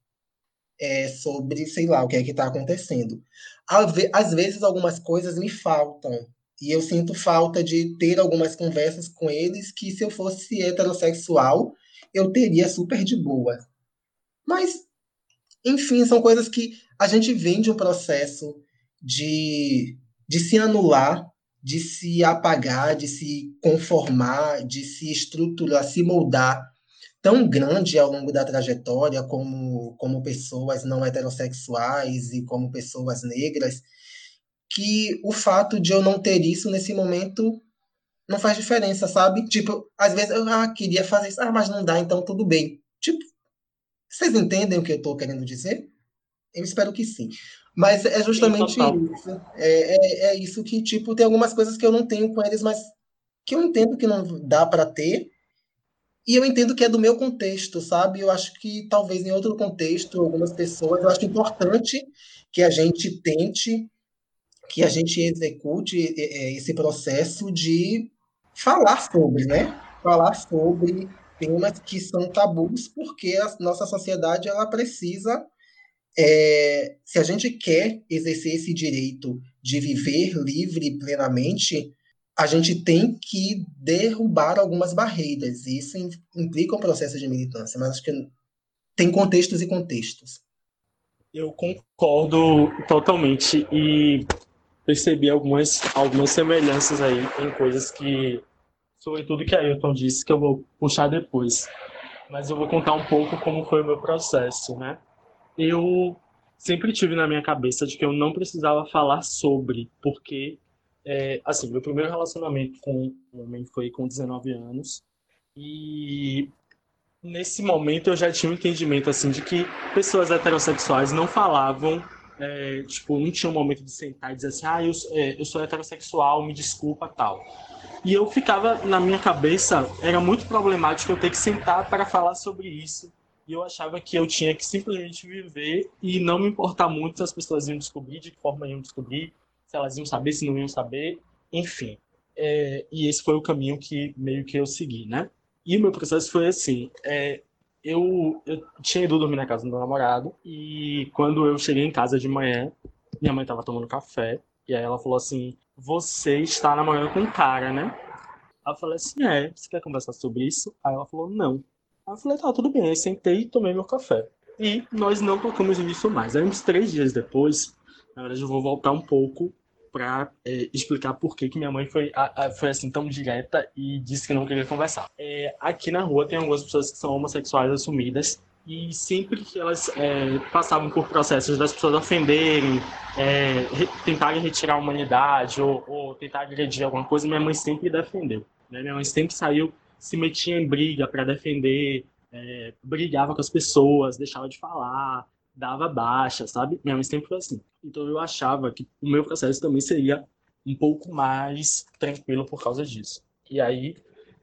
é, sobre, sei lá, o que é que está acontecendo. Às vezes, algumas coisas me faltam, e eu sinto falta de ter algumas conversas com eles que, se eu fosse heterossexual, eu teria super de boa. Mas, enfim, são coisas que a gente vem de um processo de, de se anular, de se apagar, de se conformar, de se estruturar, se moldar tão grande ao longo da trajetória como, como pessoas não heterossexuais e como pessoas negras, que o fato de eu não ter isso nesse momento não faz diferença, sabe? Tipo, às vezes eu ah, queria fazer isso, ah, mas não dá, então tudo bem. Tipo, vocês entendem o que eu estou querendo dizer? Eu espero que sim. Mas é justamente sim, isso. É, é, é, isso que, tipo, tem algumas coisas que eu não tenho com eles, mas que eu entendo que não dá para ter. E eu entendo que é do meu contexto, sabe? Eu acho que talvez em outro contexto, algumas pessoas, eu acho importante que a gente tente que a gente execute é, é, esse processo de falar sobre, né? Falar sobre temas que são tabus, porque a nossa sociedade ela precisa, é, se a gente quer exercer esse direito de viver livre plenamente, a gente tem que derrubar algumas barreiras. E isso implica um processo de militância, mas acho que tem contextos e contextos. Eu concordo totalmente. E percebi algumas, algumas semelhanças aí em coisas que, sobretudo que a Ailton disse, que eu vou puxar depois. Mas eu vou contar um pouco como foi o meu processo, né? Eu sempre tive na minha cabeça de que eu não precisava falar sobre, porque, é, assim, meu primeiro relacionamento com um homem foi com 19 anos, e nesse momento eu já tinha um entendimento, assim, de que pessoas heterossexuais não falavam é, tipo, não tinha um momento de sentar e dizer assim, ah, eu, é, eu sou heterossexual, me desculpa, tal. E eu ficava, na minha cabeça, era muito problemático eu ter que sentar para falar sobre isso. E eu achava que eu tinha que simplesmente viver e não me importar muito se as pessoas iam descobrir, de que forma iam descobrir, se elas iam saber, se não iam saber, enfim. É, e esse foi o caminho que meio que eu segui, né? E o meu processo foi assim: é, eu, eu tinha ido dormir na casa do meu namorado e quando eu cheguei em casa de manhã, minha mãe estava tomando café e aí ela falou assim: Você está namorando com um cara, né? Aí eu falei assim: É, você quer conversar sobre isso? Aí ela falou: Não. Aí eu falei: Tá, tudo bem. Aí sentei e tomei meu café. E nós não tocamos nisso mais. Aí uns três dias depois, na verdade eu vou voltar um pouco para é, explicar por que, que minha mãe foi, a, a, foi assim tão direta e disse que não queria conversar. É, aqui na rua tem algumas pessoas que são homossexuais assumidas e sempre que elas é, passavam por processos das pessoas ofenderem, é, re, tentarem retirar a humanidade ou, ou tentar agredir alguma coisa, minha mãe sempre defendeu. Né? Minha mãe sempre saiu, se metia em briga para defender, é, brigava com as pessoas, deixava de falar, dava baixa, sabe? Minha mãe sempre foi assim. Então eu achava que o meu processo também seria um pouco mais tranquilo por causa disso. E aí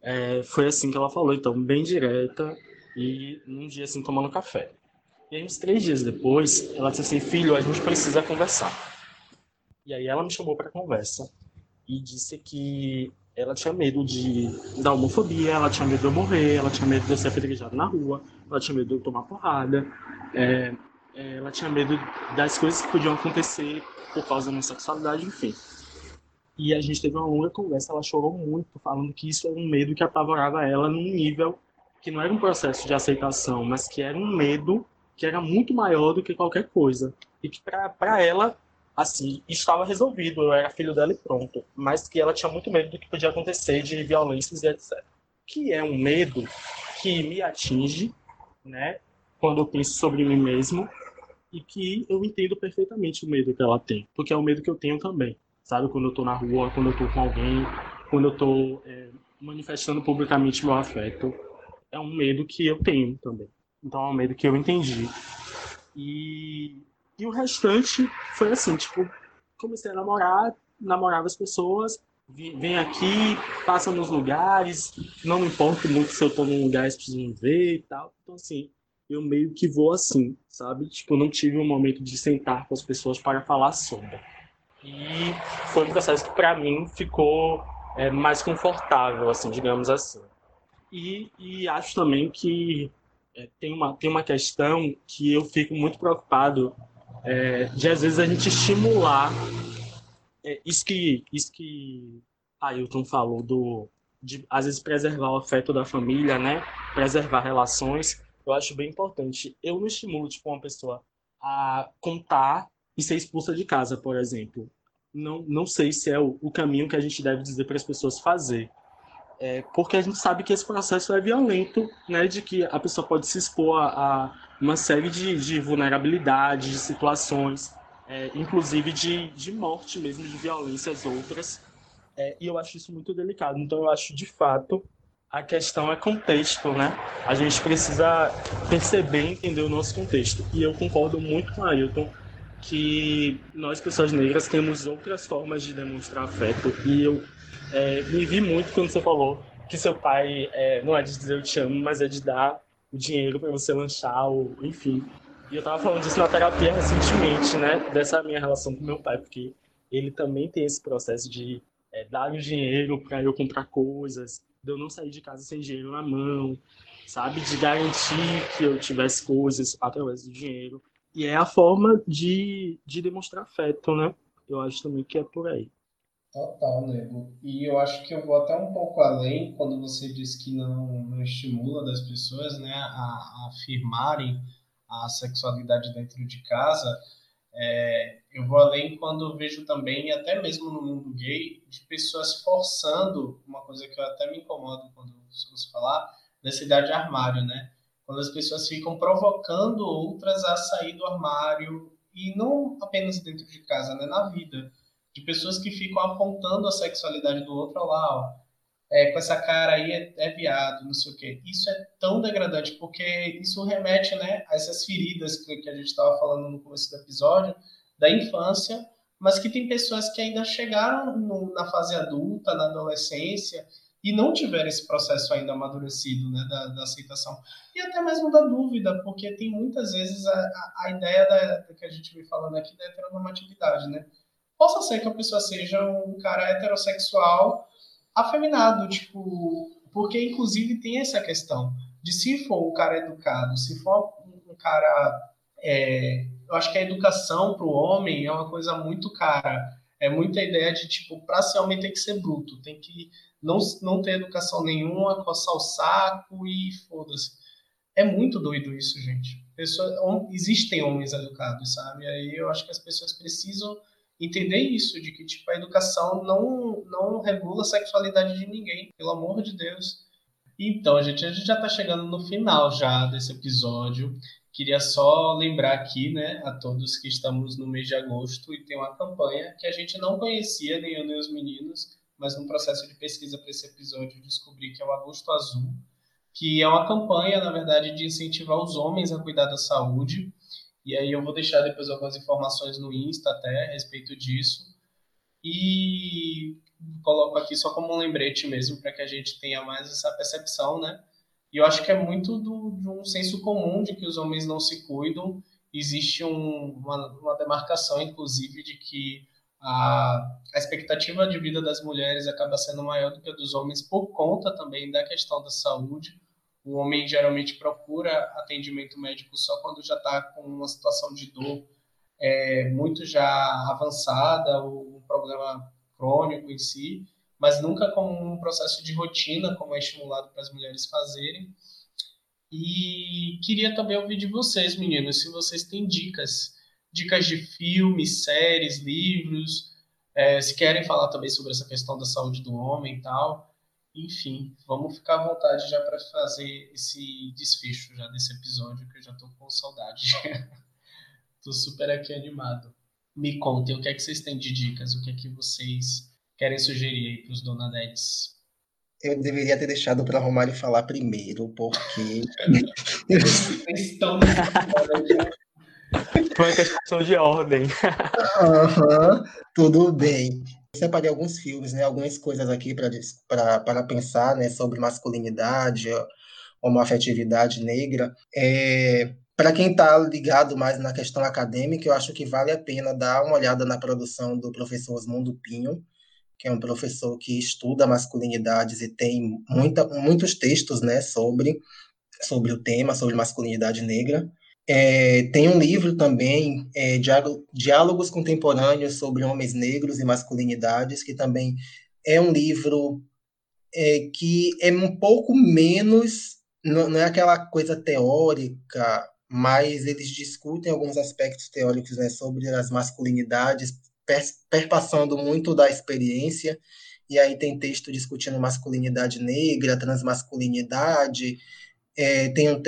é, foi assim que ela falou, então, bem direta e num dia assim tomando café. E aí, uns três dias depois, ela disse assim: Filho, a gente precisa conversar. E aí ela me chamou para conversa e disse que ela tinha medo de da homofobia, ela tinha medo de eu morrer, ela tinha medo de eu ser apedrejado na rua, ela tinha medo de eu tomar porrada. É, ela tinha medo das coisas que podiam acontecer por causa da minha sexualidade, enfim. E a gente teve uma longa conversa, ela chorou muito, falando que isso era um medo que apavorava ela num nível que não era um processo de aceitação, mas que era um medo que era muito maior do que qualquer coisa. E que para ela, assim, estava resolvido, eu era filho dela e pronto. Mas que ela tinha muito medo do que podia acontecer de violências e etc. Que é um medo que me atinge, né, quando eu penso sobre mim mesmo, e que eu entendo perfeitamente o medo que ela tem, porque é o medo que eu tenho também, sabe? Quando eu tô na rua, quando eu tô com alguém, quando eu tô é, manifestando publicamente meu afeto, é um medo que eu tenho também. Então é um medo que eu entendi. E, e o restante foi assim, tipo, comecei a namorar, namorava as pessoas, vem aqui, passa nos lugares, não me importo muito se eu tô num lugar, eles precisam me ver e tal. Então, assim, eu meio que vou assim, sabe? Tipo, não tive um momento de sentar com as pessoas para falar sobre. E foi um processo que, para mim, ficou é, mais confortável, assim, digamos assim. E, e acho também que é, tem, uma, tem uma questão que eu fico muito preocupado é, de, às vezes, a gente estimular é, isso que, isso que Ailton falou, do, de, às vezes, preservar o afeto da família, né? Preservar relações eu acho bem importante. Eu não estimulo, tipo, uma pessoa a contar e ser expulsa de casa, por exemplo. Não, não sei se é o, o caminho que a gente deve dizer para as pessoas fazer. É, porque a gente sabe que esse processo é violento, né, de que a pessoa pode se expor a, a uma série de, de vulnerabilidades, de situações, é, inclusive de, de morte mesmo, de violências outras. É, e eu acho isso muito delicado. Então, eu acho, de fato, a questão é contexto, né? A gente precisa perceber e entender o nosso contexto. E eu concordo muito com a Ailton que nós, pessoas negras, temos outras formas de demonstrar afeto. E eu é, me vi muito quando você falou que seu pai é, não é de dizer eu te amo, mas é de dar o dinheiro para você lanchar, ou, enfim. E eu tava falando disso na terapia recentemente, né? Dessa minha relação com meu pai, porque ele também tem esse processo de é, dar o dinheiro para eu comprar coisas, de eu não sair de casa sem dinheiro na mão, sabe? De garantir que eu tivesse coisas através do dinheiro. E é a forma de, de demonstrar afeto, né? Eu acho também que é por aí. Total, nego. E eu acho que eu vou até um pouco além quando você diz que não, não estimula das pessoas né, a, a afirmarem a sexualidade dentro de casa é, eu vou além quando vejo também, até mesmo no mundo gay, de pessoas forçando, uma coisa que eu até me incomodo quando ouço falar, dessa idade de armário, né? Quando as pessoas ficam provocando outras a sair do armário, e não apenas dentro de casa, né? Na vida. De pessoas que ficam apontando a sexualidade do outro lá, ó é, com essa cara aí é, é, viado, não sei o quê. Isso é tão degradante, porque isso remete né, a essas feridas que, que a gente estava falando no começo do episódio, da infância, mas que tem pessoas que ainda chegaram no, na fase adulta, na adolescência, e não tiveram esse processo ainda amadurecido né, da, da aceitação. E até mesmo da dúvida, porque tem muitas vezes a, a, a ideia da, da, que a gente vem falando aqui da heteronormatividade, né? Possa ser que a pessoa seja um cara heterossexual afeminado, tipo, porque inclusive tem essa questão de se for um cara educado, se for um cara, é, eu acho que a educação para o homem é uma coisa muito cara, é muita ideia de tipo, para ser homem tem que ser bruto, tem que não, não ter educação nenhuma, coçar o saco e foda-se. É muito doido isso, gente. Pessoa, existem homens educados, sabe? Aí eu acho que as pessoas precisam entender isso, de que tipo, a educação não, não regula a sexualidade de ninguém, pelo amor de Deus. Então, gente, a gente já está chegando no final já desse episódio. Queria só lembrar aqui, né, a todos que estamos no mês de agosto e tem uma campanha que a gente não conhecia, nem eu nem os meninos, mas no processo de pesquisa para esse episódio descobri que é o Agosto Azul, que é uma campanha, na verdade, de incentivar os homens a cuidar da saúde e aí eu vou deixar depois algumas informações no Insta até a respeito disso. E coloco aqui só como um lembrete mesmo, para que a gente tenha mais essa percepção, né? E eu acho que é muito do, de um senso comum de que os homens não se cuidam. Existe um, uma, uma demarcação, inclusive, de que a, a expectativa de vida das mulheres acaba sendo maior do que a dos homens por conta também da questão da saúde. O homem geralmente procura atendimento médico só quando já está com uma situação de dor é, muito já avançada, ou um problema crônico em si, mas nunca como um processo de rotina, como é estimulado para as mulheres fazerem. E queria também ouvir de vocês, meninos, se vocês têm dicas, dicas de filmes, séries, livros, é, se querem falar também sobre essa questão da saúde do homem e tal. Enfim, vamos ficar à vontade já para fazer esse desfecho já desse episódio, que eu já estou com saudade. Estou super aqui animado. Me contem o que é que vocês têm de dicas, o que é que vocês querem sugerir aí para os donadetes. Eu deveria ter deixado para Romário falar primeiro, porque. Vocês estão. Foi uma questão de ordem. Uhum, tudo bem. Separei alguns filmes, né, algumas coisas aqui para pensar né, sobre masculinidade, homoafetividade negra. É, para quem está ligado mais na questão acadêmica, eu acho que vale a pena dar uma olhada na produção do professor Osmundo Pinho, que é um professor que estuda masculinidades e tem muita, muitos textos né, sobre, sobre o tema, sobre masculinidade negra. É, tem um livro também, é, Diálogos Contemporâneos sobre Homens Negros e Masculinidades, que também é um livro é, que é um pouco menos, não, é aquela coisa teórica mas eles discutem alguns aspectos teóricos né, sobre as masculinidades, perpassando muito da experiência, e aí tem texto discutindo masculinidade negra, transmasculinidade, é, tem um,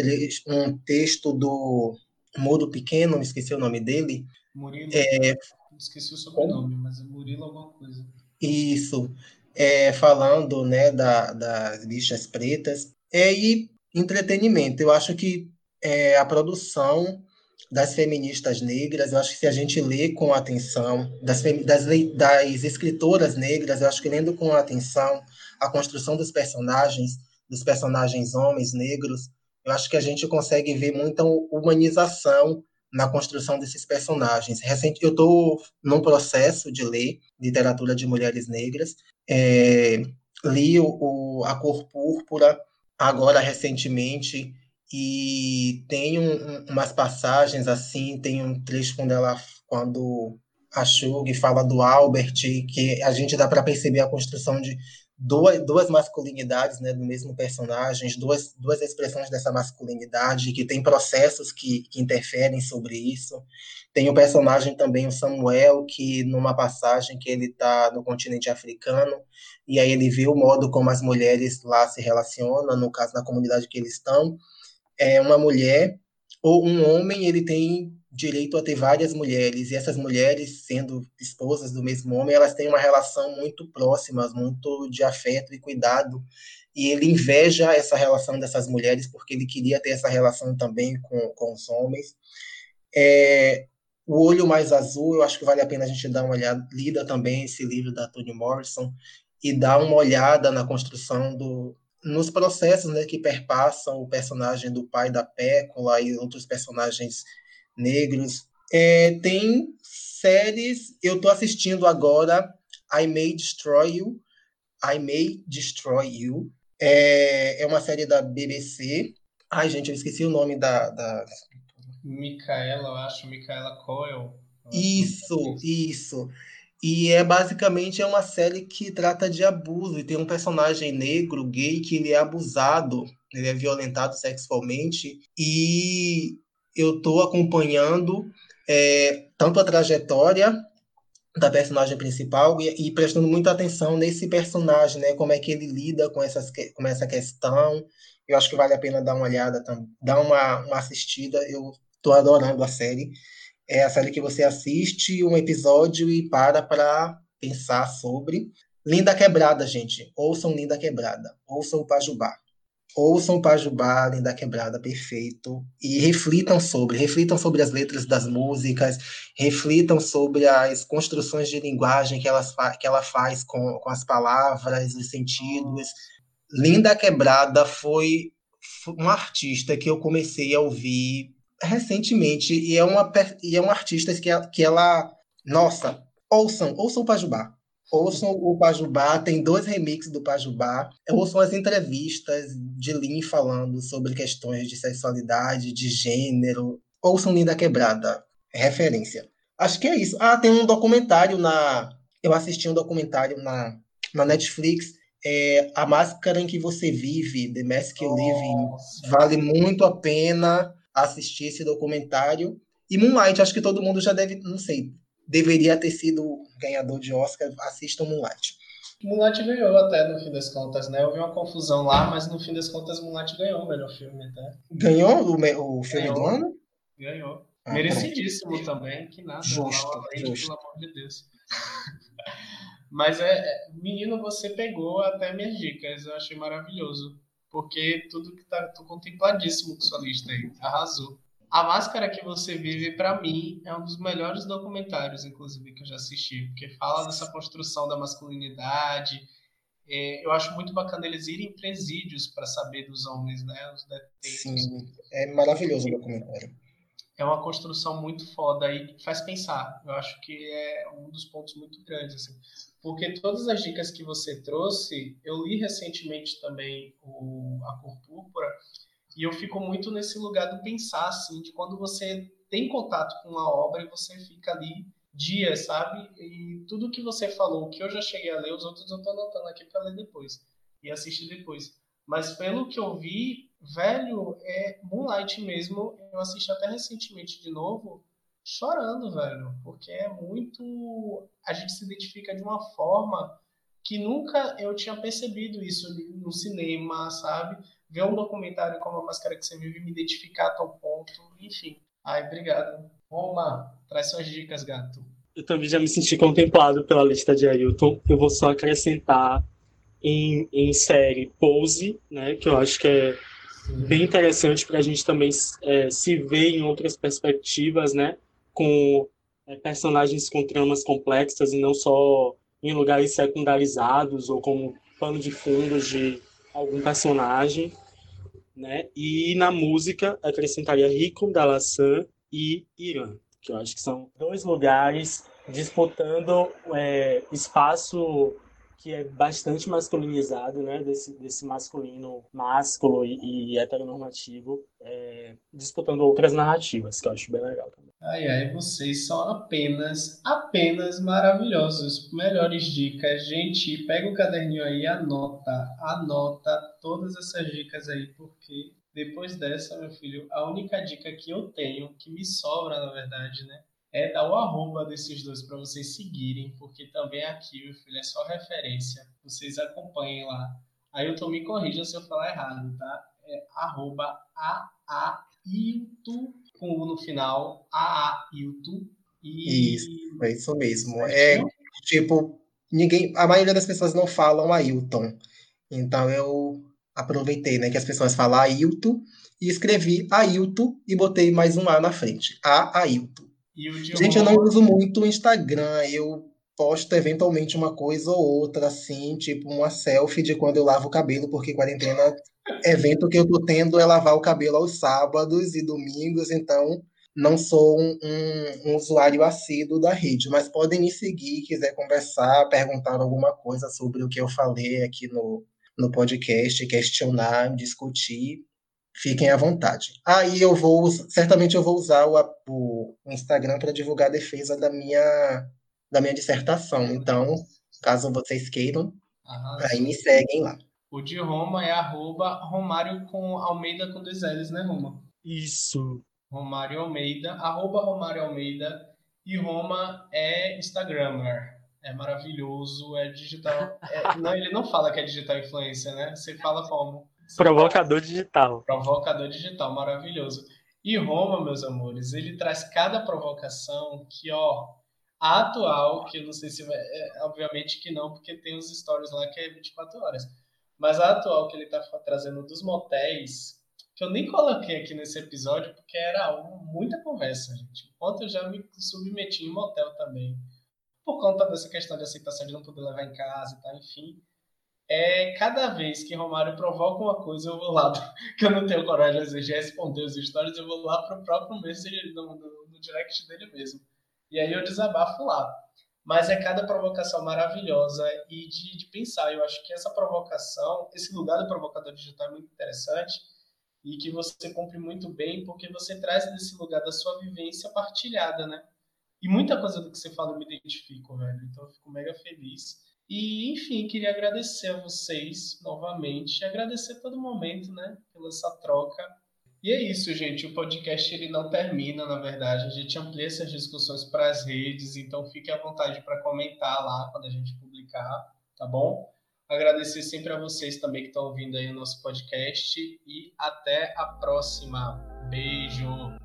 um, texto do Muro Pequeno, me esqueci o nome dele. Murilo, é, esqueci o sobrenome, mas é Murilo alguma coisa. Isso, é, falando né, da, das bichas pretas. É, e entretenimento, eu acho que é, a produção das feministas negras, eu acho que se a gente lê com atenção, das, das, das escritoras negras, eu acho que lendo com atenção a construção dos personagens, dos personagens homens negros, eu acho que a gente consegue ver muita humanização na construção desses personagens. Recente, eu estou num processo de ler literatura de mulheres negras, é, li o, o, A Cor Púrpura agora recentemente, e tem um, umas passagens assim, tem um trecho quando ela quando a Shug fala do Albert, que a gente dá para perceber a construção de duas, duas masculinidades né, do mesmo personagem, duas, duas expressões dessa masculinidade, que tem processos que, que interferem sobre isso. Tem o personagem também, o Samuel, que numa passagem que ele está no continente africano, e aí ele vê o modo como as mulheres lá se relacionam, no caso, na comunidade que eles estão, é uma mulher ou um homem, ele tem direito a ter várias mulheres, e essas mulheres, sendo esposas do mesmo homem, elas têm uma relação muito próxima, muito de afeto e cuidado, e ele inveja essa relação dessas mulheres, porque ele queria ter essa relação também com, com os homens. É, o Olho Mais Azul, eu acho que vale a pena a gente dar uma olhada, lida também esse livro da Toni Morrison, e dar uma olhada na construção do, nos processos né, que perpassam o personagem do pai da Pécula e outros personagens negros. É, tem séries, eu estou assistindo agora I May Destroy You, I May Destroy You, é, é uma série da BBC. Ai, gente, eu esqueci o nome da... da... Micaela, eu acho, Micaela Coel. Isso, isso. E é basicamente é uma série que trata de abuso e tem um personagem negro, gay, que ele é abusado, ele é violentado sexualmente e eu estou acompanhando é, tanto a trajetória da personagem principal e, e, prestando muita atenção nesse personagem, né? Como é que ele lida com, essas, com essa questão. Eu acho que vale a pena dar uma olhada, dar uma, uma assistida. Eu estou adorando a série é a série que você assiste um episódio e para para pensar sobre. Linda Quebrada, gente. Ouçam Linda Quebrada. Ouçam o Pajubá. Ouçam Pajubá, Linda Quebrada, perfeito. E reflitam sobre. Reflitam sobre as letras das músicas. Reflitam sobre as construções de linguagem que, elas que ela faz com, com as palavras, os sentidos. Linda Quebrada foi uma artista que eu comecei a ouvir recentemente e é uma, e é uma artista que, que ela. Nossa, ouçam, ouçam Pajubá. Ouçam o Pajubá, tem dois remixes do Pajubá. Ouçam as entrevistas de Lin falando sobre questões de sexualidade, de gênero. Ouçam Linda Quebrada, referência. Acho que é isso. Ah, tem um documentário na. Eu assisti um documentário na, na Netflix. É A Máscara em que Você Vive, The Mask You Live. Vale muito a pena assistir esse documentário. E Moonlight, acho que todo mundo já deve, não sei, deveria ter sido ganhador de Oscar. Assistam Moonlight. Moonlight ganhou até no fim das contas, né? Houve uma confusão lá, mas no fim das contas Moonlight ganhou o melhor filme até. Ganhou o, o filme ganhou. do ano? Ganhou. Ah, Merecidíssimo também, que nada. Justo, justo. Pelo amor de Deus. mas é, é, menino, você pegou até minhas dicas, eu achei maravilhoso. Porque tudo que tá, tô contempladíssimo com sua lista aí, arrasou. A Máscara que Você Vive, para mim, é um dos melhores documentários, inclusive, que eu já assisti, porque fala dessa construção da masculinidade. É, eu acho muito bacana eles irem em presídios para saber dos homens, né? Os detentos. Sim, é maravilhoso o documentário. É uma construção muito foda e faz pensar. Eu acho que é um dos pontos muito grandes, assim. Porque todas as dicas que você trouxe, eu li recentemente também o A Cor Púrpura, e eu fico muito nesse lugar do pensar, assim, de quando você tem contato com a obra e você fica ali dias, sabe? E tudo que você falou, que eu já cheguei a ler, os outros eu tô anotando aqui para ler depois e assistir depois. Mas pelo que eu vi, velho, é Moonlight mesmo. Eu assisti até recentemente de novo, chorando, velho, porque é muito. A gente se identifica de uma forma que nunca eu tinha percebido isso no cinema, sabe? Ver um documentário como A Máscara que Você Vive me identificar a tal ponto, enfim. Ai, obrigado. Roma, traz suas dicas, gato. Eu também já me senti contemplado pela lista de Ailton. Eu vou só acrescentar em, em série Pose, né, que eu acho que é Sim. bem interessante para a gente também é, se ver em outras perspectivas, né, com é, personagens com tramas complexas e não só em lugares secundarizados ou como pano de fundo de algum personagem né? E na música acrescentaria Rico, Dalassan e Irã, que eu acho que são dois lugares disputando é, espaço que é bastante masculinizado, né, desse, desse masculino másculo e, e heteronormativo, é, disputando outras narrativas, que eu acho bem legal também. Ai, ai, vocês são apenas, apenas maravilhosos. Melhores dicas. Gente, pega o caderninho aí, anota, anota todas essas dicas aí, porque depois dessa, meu filho, a única dica que eu tenho, que me sobra, na verdade, né, é dar o arroba desses dois para vocês seguirem, porque também aqui, meu filho, é só referência. Vocês acompanhem lá. Aí eu tô me corrija se eu falar errado, tá? É arroba AAIUTU, com U no final, AAIUTU. E... Isso, é isso mesmo. É tipo, ninguém, a maioria das pessoas não falam Ailton. Então eu aproveitei, né, que as pessoas falam Ailton e escrevi Ailton e botei mais um A na frente. A Ailton. Gente, eu não uso muito o Instagram. Eu posto eventualmente uma coisa ou outra, assim, tipo uma selfie de quando eu lavo o cabelo, porque quarentena, evento que eu tô tendo é lavar o cabelo aos sábados e domingos, então não sou um, um, um usuário assíduo da rede, mas podem me seguir, quiser conversar, perguntar alguma coisa sobre o que eu falei aqui no, no podcast, questionar, discutir fiquem à vontade. Aí eu vou, certamente eu vou usar o, o Instagram para divulgar a defesa da minha, da minha dissertação. Então, caso vocês queiram, aí me seguem lá. O de Roma é arroba Romário com Almeida com dois L's, né, Roma? Isso. Romário Almeida, arroba Romário Almeida. E Roma é Instagrammer. É maravilhoso, é digital. É, não, ele não fala que é digital influência, né? Você fala como? Provocador digital. Provocador digital, maravilhoso. E Roma, meus amores, ele traz cada provocação que, ó, a atual, que eu não sei se vai, é, obviamente que não, porque tem os stories lá que é 24 horas. Mas a atual que ele tá trazendo dos motéis, que eu nem coloquei aqui nesse episódio, porque era muita conversa, gente. Enquanto eu já me submeti em motel também, por conta dessa questão de aceitação de não poder levar em casa e tal, enfim é cada vez que Romário provoca uma coisa, eu vou lá, que eu não tenho coragem de responder os stories, eu vou lá pro próprio Messenger, no, no, no, direct dele mesmo. E aí eu desabafo lá. Mas é cada provocação maravilhosa e de, de pensar. Eu acho que essa provocação, esse lugar do provocador digital é muito interessante e que você cumpre muito bem porque você traz desse lugar da sua vivência partilhada, né? E muita coisa do que você fala eu me identifico, velho. Então eu fico mega feliz. E, enfim, queria agradecer a vocês novamente, agradecer todo momento, né, pela essa troca. E é isso, gente. O podcast ele não termina, na verdade. A gente amplia essas discussões para as redes, então fique à vontade para comentar lá quando a gente publicar, tá bom? Agradecer sempre a vocês também que estão ouvindo aí o nosso podcast e até a próxima. Beijo!